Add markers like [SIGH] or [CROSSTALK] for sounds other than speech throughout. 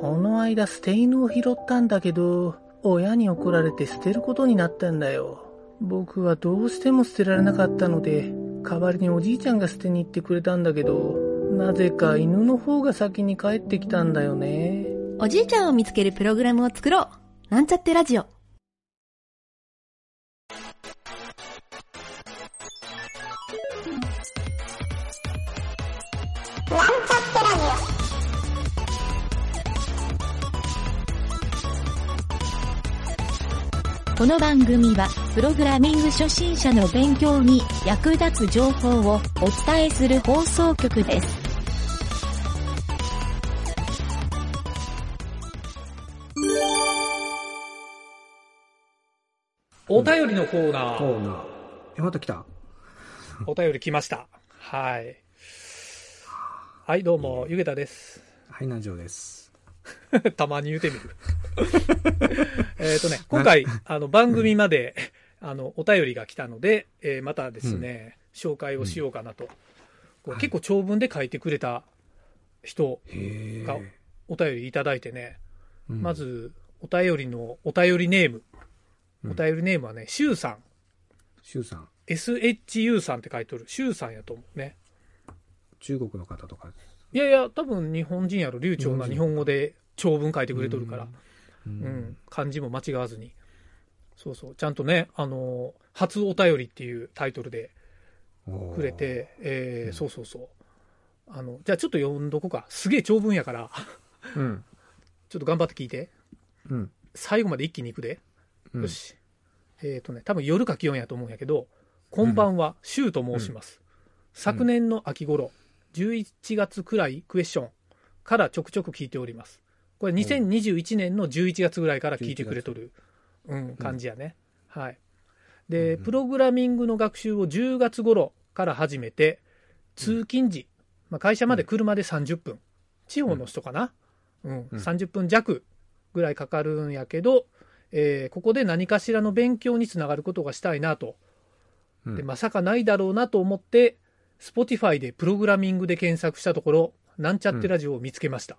この間捨て犬を拾ったんだけど、親に怒られて捨てることになったんだよ。僕はどうしても捨てられなかったので、代わりにおじいちゃんが捨てに行ってくれたんだけど、なぜか犬の方が先に帰ってきたんだよね。おじいちゃんを見つけるプログラムを作ろう。なんちゃってラジオ。この番組は、プログラミング初心者の勉強に役立つ情報をお伝えする放送局です。お便りのコーナー。コーナー。え、また来た。お便り来ました。はい。はい、どうも、ゆげたです。はい、南條です。[LAUGHS] たまに言うてみる。えっとね、今回、あの、番組まで、あの、お便りが来たので、えーまたですね、紹介をしようかなと。こう結構長文で書いてくれた人へがえ。お便りいただいてね、うんま、ず、お便りの、お便りネーム。うんお便りネームはね、シュウさん。シュウさん、SHU さんって書いてる。シュウさんやと思うね。中国の方とか。いやいや、多分日本人やろ。流暢な日本語で長文書いてくれとるから。ううんん。漢字も間違わずに。そうそう。ちゃんとね、あの、初お便りっていうタイトルでくれて、えーうんそうそうそう。あの、じゃあちょっと読んどこうか。すげえ長文やから、うん。[LAUGHS] ちょっと頑張って聞いて。うん。最後まで一気に行くで。うんよ。し。えっ、とね、多分夜か気温やと思うんやけど、こんばんは、シュウと申します。昨年の秋頃、11月くらいクエスチョンからちょくちょく聞いております。これ2021年の11月ぐらいから聞いてくれとる、うん、感じやね。はい。で、うんプログラミングの学習を10月頃から始めて、通勤時、まあ、会社まで車で30分、地方の人かな、うん。うん。30分弱ぐらいかかるんやけど、えーここで何かしらの勉強につながることがしたいなと、うん。でまさかないだろうなと思って、Spotify でプログラミングで検索したところ、なんちゃってラジオを見つけました。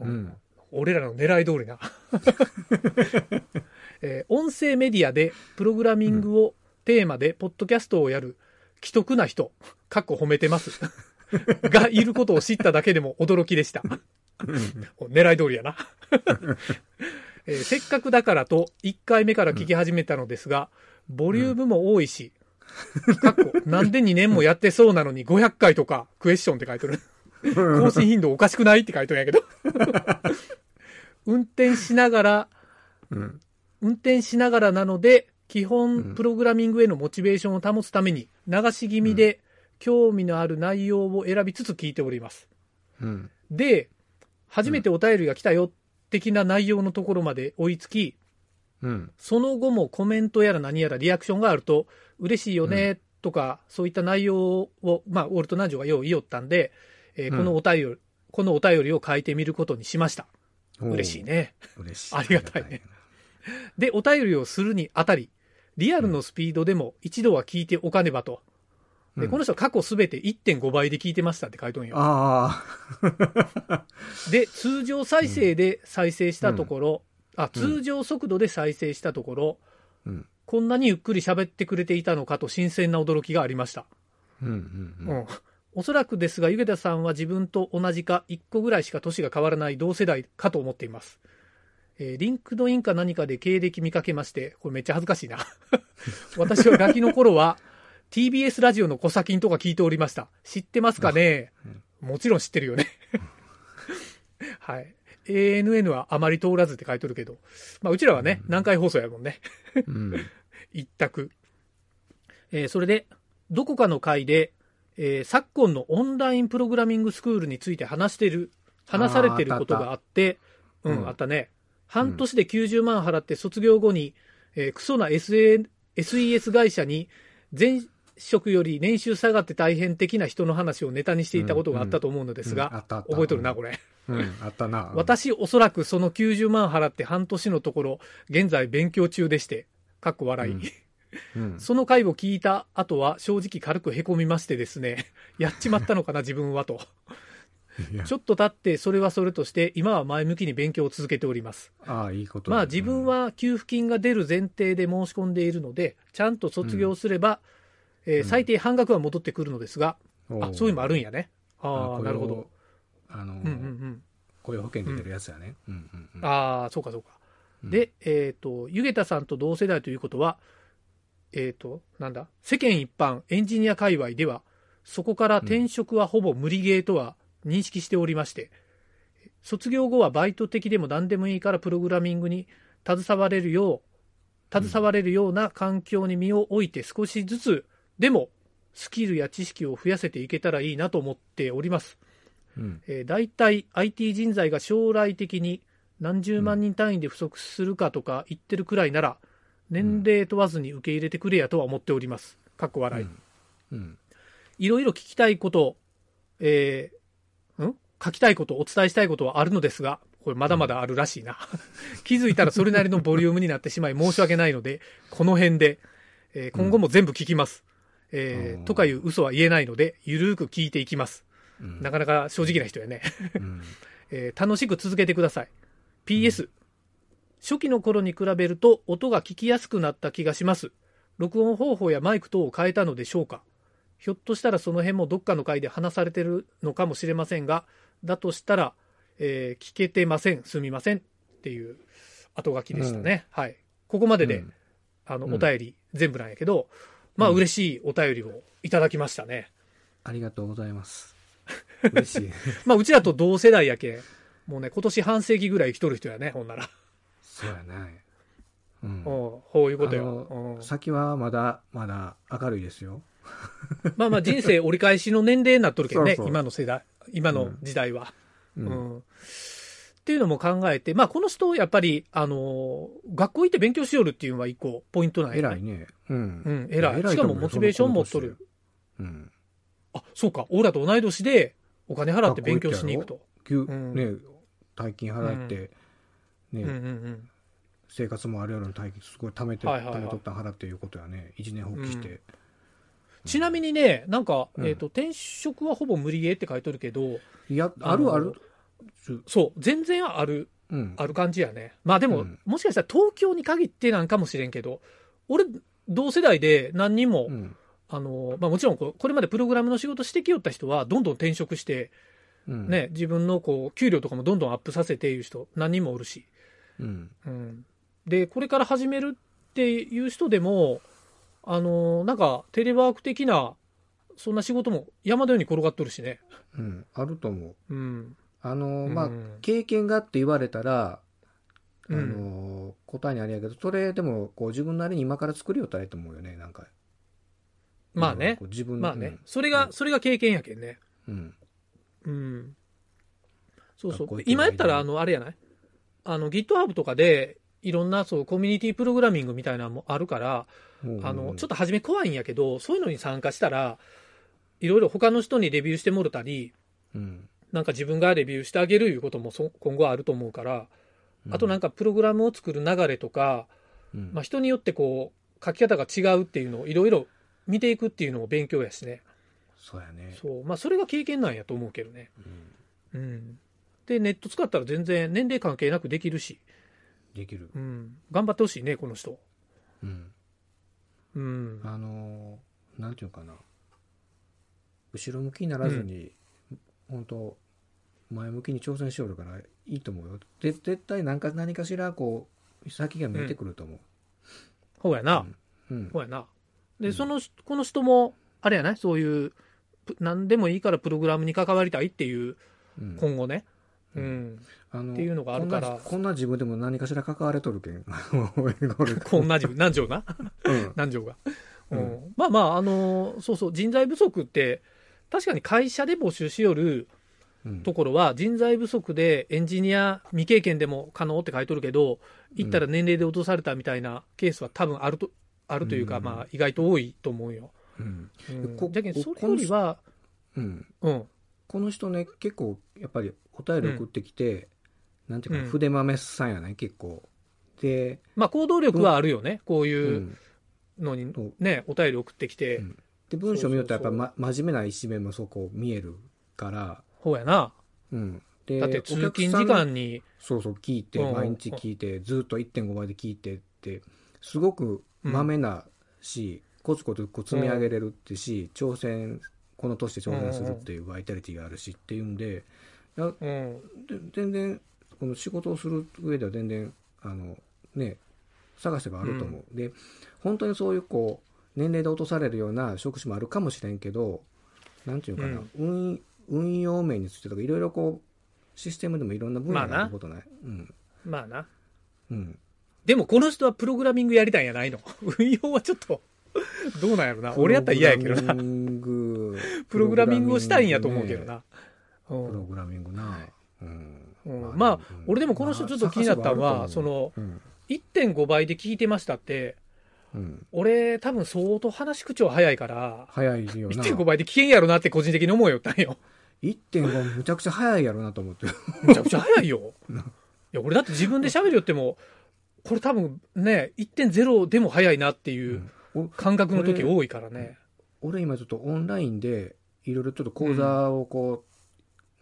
うん。俺らの狙い通りな。[LAUGHS] えー音声メディアでプログラミングをテーマでポッドキャストをやる既得な人、かっこ褒めてます。[LAUGHS] がいることを知っただけでも驚きでした。[LAUGHS] 狙い通りやな、えーせっかくだからと1回目から聞き始めたのですが、ボリュームも多いし、かっこなんで2年もやってそうなのに500回とかクエスチョンって書いてる。更新頻度おかしくないって書いてるんやけど。運転しながら、うん。運転しながらなので、基う本んプログラミングへのモチベーションを保つために、流し気味で興味のある内容を選びつつ聞いております。うん。で、初めてお便りが来たよ、的な内容のところまで追いつき、うん。その後もコメントやら何やらリアクションがあると、嬉しいよね、とか、そういった内容を、まあ、オルトナンジョがよう言いよったんで、えーうんこのお便り、このお便りを書いてみることにしました。嬉しい。ね。嬉しい。ありがたいね。で、お便りをするにあたり、リアルのスピードでも一度は聞いておかねばと。で、うんこの人は過去すべて1.5倍で聞いてましたって書いとんよ。ああ。で、通常再生で再生したところ、あ、うん通常速度で再生したところ、うん。こんなにゆっくり喋ってくれていたのかと新鮮な驚きがありました。うん。うん。う。ん。おそらくですが、ゆげたさんは自分と同じか1個ぐらいしか年が変わらない同世代かと思っています。えー LinkedIn か何かで経歴見かけまして、これめっちゃ恥ずかしいな。[LAUGHS] 私はガキの頃は TBS ラジオのコサキンとか聞いておりました。知ってますかね？もちろん知ってるよね。[LAUGHS] はい。ANN はあまり通らずって書いてるけど、まあうちらはね、南海放送やもんね。うん。[LAUGHS] 一択。えーそれで、どこかの回で、えー昨今のオンラインプログラミングスクールについて話してる、話されてることがあって、うん、うんあったね。半年で90万払って卒業後に、えークソな SA SES 会社に前職より年収下がって大変的な人の話をネタにしていたことがあったと思うのですが。覚えとるな、これ。うん。あったな。[LAUGHS] 私、おそらくその90万払って半年のところ、現在勉強中でして、かっこ笑い。その回を聞いた後は正直軽くへこみましてですね、[LAUGHS] やっちまったのかな [LAUGHS] 自分はと。ちょっと経ってそれはそれとして、今は前向きに勉強を続けております。ああ、いいことだまあ自分、は給付金が出る前提で申し込んでいるので、ちゃんと卒業すれば、えーうん最低半額は戻ってくるのですが、うんあ、そういうのもあるんやね。ああ、なるほど。。あの、うんうんうん。雇用保険で出るやつやね。うんうんうんああ、そうかそうか。うんで、えっ、と、ゆげたさんと同世代ということは、えっ、と、なんだ、世間一般、エンジニア界隈では、そこから転職はほぼ無理ゲーとは認識しておりまして、卒業後はバイト的でも何でもいいからプログラミングに携われるよう、携われるような環境に身を置いて少しずつでもスキルや知識を増やせていけたらいいなと思っております。うん。えー、大体 IT 人材が将来的に何十万人単位で不足するかとか言ってるくらいなら、年齢問わずに受け入れてくれやとは思っております。かっこ笑い。うんいろいろ聞きたいこと、えーん？書きたいこと、お伝えしたいことはあるのですが、これまだまだあるらしいな。気づいたらそれなりのボリュームになってしまい申し訳ないので、この辺で、えー今後も全部聞きます。えーうんとかいう嘘は言えないので、ゆるーく聞いていきます。うんなかなか正直な人やね。うん [LAUGHS] えー楽しく続けてください。PS、初期の頃に比べると音が聞きやすくなった気がします。録音方法やマイク等を変えたのでしょうかひょっとしたらその辺もどっかの回で話されてるのかもしれませんが、だとしたら、えー聞けてません、すみませんっていう後書きでしたね。はい。ここまでで、うんあの、うんお便り全部なんやけど、まあうん嬉しいお便りをいただきましたね。ありがとうございます。[LAUGHS] 嬉しい。まあうちらと同世代やけん、もうね、今年半世紀ぐらい生きとる人やね、ほんなら。そうやね。うんうん、こういうことよ。先はまだまだ明るいですよ。[LAUGHS] まあまあ人生折り返しの年齢になっとるけどね、そうそう今の世代、今の時代は。ううんっていうのも考えて、まあこの人、やっぱり、あのー学校行って勉強しよるっていうのは一個ポイントなんや偉いね。うん。うん、偉い。しかもモチベーション持っとる。。うん。あ、そうか。俺らと同い年でお金払って勉強しに行くと。急んね、大金払って、ね、うんうんうん。生活もあるやろに大金すごい貯めて、はいはいはい貯めとったん払っていうことやね。一年放棄して。ちなみにね、なんか、うんえっ、と、転職はほぼ無理ゲーって書いとるけど、いや、あるある。そう、全然あるうん。ある感じやね。まあでも、うんもしかしたら東京に限ってなんかもしれんけど、俺、同世代で何人も、うん。あの、まあもちろんこうこれまでプログラムの仕事してきよった人は、どんどん転職して、うん。ね、自分のこう、給料とかもどんどんアップさせていう人、何人もおるし。うん。うん。で、これから始めるっていう人でも、あの、なんか、テレワーク的な、そんな仕事も山のように転がっとるしね。うん。あると思う。うん。あの、まあうん、経験がって言われたら、あうんの、答えにありやけど、それでも、こう、自分なりに今から作りよったらいいと思うよね、なんか。まあね自分まあね。それが、それが経験やけんね。うん。うん。そうそう今やったら、あの、あれやない？あの、GitHub とかで、いろんな、そう、コミュニティプログラミングみたいなのもあるから、うん。あの、ちょっと、と初め怖いんやけど、そういうのに参加したら、いろいろ他の人にレビューしてもろたり、うん。なんか自分がレビューしてあげるいうこともそ今後あると思うから、あとなんかプログラムを作る流れとか、うん、まあ、人によってこう、書き方が違うっていうのをいろいろ見ていくっていうのも勉強やしね。そうやね。そう。まあ、それが経験なんやと思うけどね。うんうん。で、ネット使ったら全然年齢関係なくできるし、できる。うん。頑張ってほしいね、この人。うん。うん。あのー、なんていうかな。後ろ向きにならずに、本当前向きに挑戦しよるからいいと思うよ。で絶対何か何かしら、こう、先が見えてくると思う。ほうやな。うん。ほうやな。で、うんその、この人も、あれやない？そういう、ぷ何でもいいからプログラムに関わりたいっていう、うん今後ね。ううんん。あのっていうのがあるからこんな自分でも何かしら関われとるけん。[LAUGHS] こんな自分、何条なうん。[LAUGHS] 何条が？ううんん。まあまあ、あの、そうそう、人材不足って、確かに会社で募集しよるうんところは、人材不足でエンジニア未経験でも可能って書いとるけど、行ったら年齢で落とされたみたいなケースは多分あると、あるというか、うんまあ、意外と多いと思うよ。うん。うんこじゃけん、それよりは、うん。うん。この人ね、結構、やっぱりお便り送ってきて、なんていうかな、うん。筆豆さんやね、結構。で、まあ、行動力はあるよね。こういううんのにね、お便り送ってきて、うん。で、文章見るとやっぱ、ま、真面目な一面もそこ見えるから、ほうやな。うん。でだって通勤時間に、そうそう聞いてうん。毎日聞いてずっと1.5倍で聞いてってすごくまめなし、コツコツこう積み上げれるってし、挑戦この年で挑戦するっていうバイタリティがあるしっていうんで全然この仕事をする上では全然あのね探せばあると思う、で本当にそういうこう年齢で落とされるような職種もあるかもしれんけどなんていうかな、運運用面についてとかいろいろこうシステムでもいろんな分野があることない、うん。まあな。うん。でもこの人はプログラミングやりたいんやないの？[LAUGHS] 運用はちょっと、どうなんやろな。俺やったら嫌やけどな。プログラミングプログラミングをしたいんやと思うけどな。うプロんグラミングな、まあ、俺でもこの人ちょっと気になったのは、そ、の、うん。1.5倍で聞いてましたって、うん、俺多分相当話し口調早いから、早いよな。1.5倍で聞けんやろなって個人的に思うよったんよ。1.5むちゃくちゃ早いやろなと思ってむちゃくちゃ早いよ。[LAUGHS] いや、俺だって自分で喋るよっても、これ多分ね、1.0でも早いなっていうお感覚の時多いからね。俺今ちょっとオンラインでいろいろちょっと講座をこ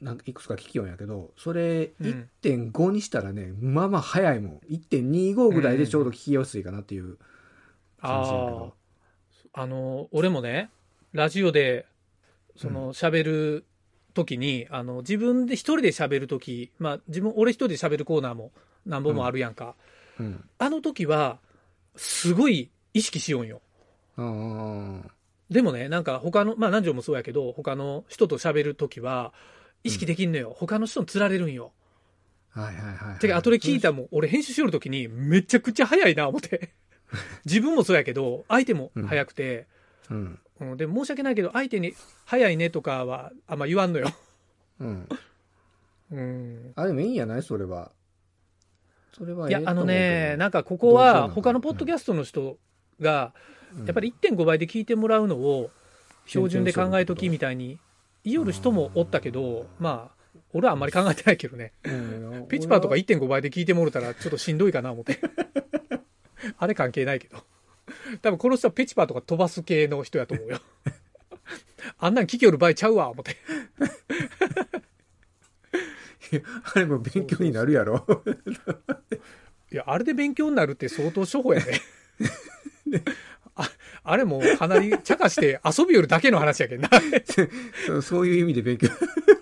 う、なんかいくつか聞きようんやけどそれうん。1.5にしたらね、まあまあ早いもん。1.25ぐらいでちょうど聞きやすいかなっていう感じやけあど、あ、あの、俺もね、ラジオで、その、喋る時に、あの、自分で一人で喋る時、まあ、自分、俺一人で喋るコーナーも何本もあるやんか。うん。あの時は、すごい意識しようんよ。でもね、なんか他の、まあ南條もそうやけど、他の人と喋るときは、意識できんのよ。他の人に釣られるんよ。はいはいはいはい。てか、後で聞いたもん、俺編集しよるときに、めちゃくちゃ早いな、思って。[LAUGHS] 自分もそうやけど、相手も早くて、うん。うん、で、申し訳ないけど、相手に、早いねとかは、あんま言わんのよ。うん。[LAUGHS] うん。あでもいいんやない？それは。それはいや、あのね、なんかかここは、他のポッドキャストの人が、やっぱり1.5倍で聞いてもらうのを、標準で考えときみたいに言いよる人もおったけど、まあ、俺はあんまり考えてないけどね。ピチパーとか1.5倍で聞いてもろたらちょっとしんどいかな思って。[LAUGHS] あれ関係ないけど。多分この人はペチパーとか飛ばす系の人やと思うよ。[LAUGHS] あんなん聞きよる場合ちゃうわ、思って。[LAUGHS] あれも勉強になるやろいや、あれで勉強になるって相当処方やね。ああれもうかなり茶化して遊びよるだけの話やけんな。そ [LAUGHS] うそういう意味で勉強。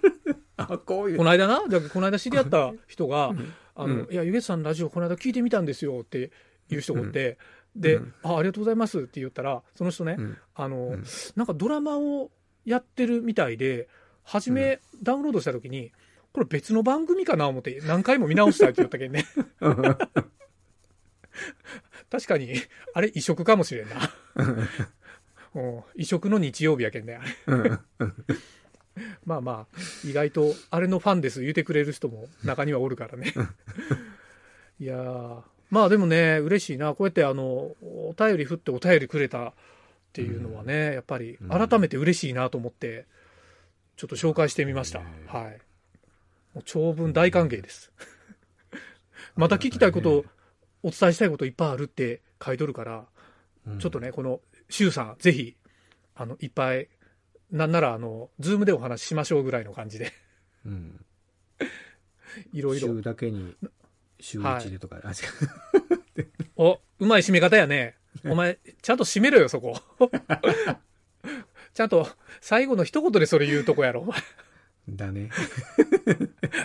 [LAUGHS] あこういう。この間な、だこの間知り合った人が、あの、うん。いや、ゆげさんのラジオこの間聞いてみたんですよっていう人がおって、で、うん。あ、ありがとうございますって言ったら、その人ね、うん。あの、うん。なんかドラマをやってるみたいで、初めダウンロードした時に、これ別の番組かな思って何回も見直したって言ったけんね。[LAUGHS] 確かに、あれ異色かもしれんな。うん異色の日曜日やけんね、あれ。まあまあ、意外と、あれのファンです言うてくれる人も中にはおるからね。いやーまあでもね、嬉しいな。こうやってあの、お便り振ってお便りくれたっていうのはね、やっぱり改めて嬉しいなと思って、ちょっと紹介してみました。はい。もう長文大歓迎です。また聞きたいこと、お伝えしたいこといっぱいあるって書いとるから、ちょっとね、この、シュウさん、ぜひ、あの、いっぱい、なんなら、あの、ズームでお話ししましょうぐらいの感じで、うんいろいろ週。だけに週一でとか、あ違うお、うまい締め方やね。お前、ちゃんと締めろよ、そこ。ちゃんと、最後の一言でそれ言うとこやろ、お前。だね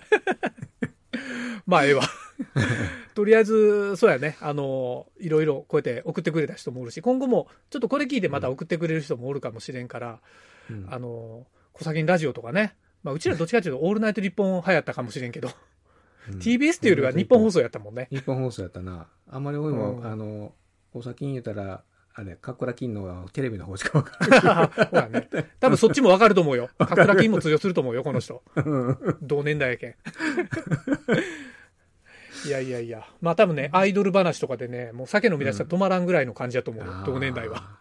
[LAUGHS] まあ、ええわ。[LAUGHS] とりあえず、そうやね。あの、いろいろこうやって送ってくれた人もおるし、今後も、ちょっとこれ聞いてまた送ってくれる人もおるかもしれんから、うんあの、小崎ラジオとかね。まあ、うちらどっちかというと、オールナイト日本流行ったかもしれんけど、うん TBS っていうよりは日本放送やったもんね。日本放送やったなあんまり俺も、うんあのお先に言うたらあれカッコラ金のテレビの方しか分かほら [LAUGHS] ね。多分そっちもわかると思うよ。かくら金も通用すると思うよ、この人。同年代やけん。いやいやいや。まあ多分ね、アイドル話とかでね、もう酒飲み出したら止まらんぐらいの感じだと思うよ、同年代は。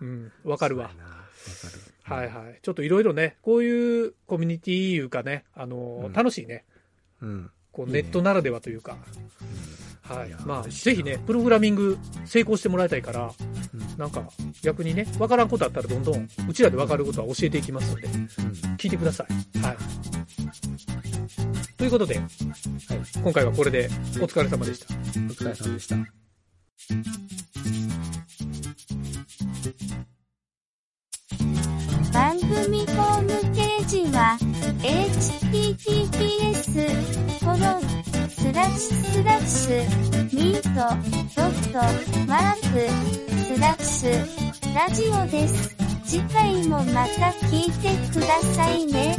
うん、わかるわわかるはいはい。ちょっといろいろね、こういうコミュニティいうかね、あのーうん楽しいね。うんこうネットならではというか。はい。まあ、ぜひね、プログラミング成功してもらいたいから、うんなんか逆にね、わからんことあったらどんどん、うちらでわかることは教えていきますので、うん聞いてください。はい。いうことで、今回はこれでお疲れ様でした。お疲れ様でした。番組ホームページは https コロンスラッシュスラッシュミートドットマークスラッシュラジオです。次回もまた聞いてくださいね。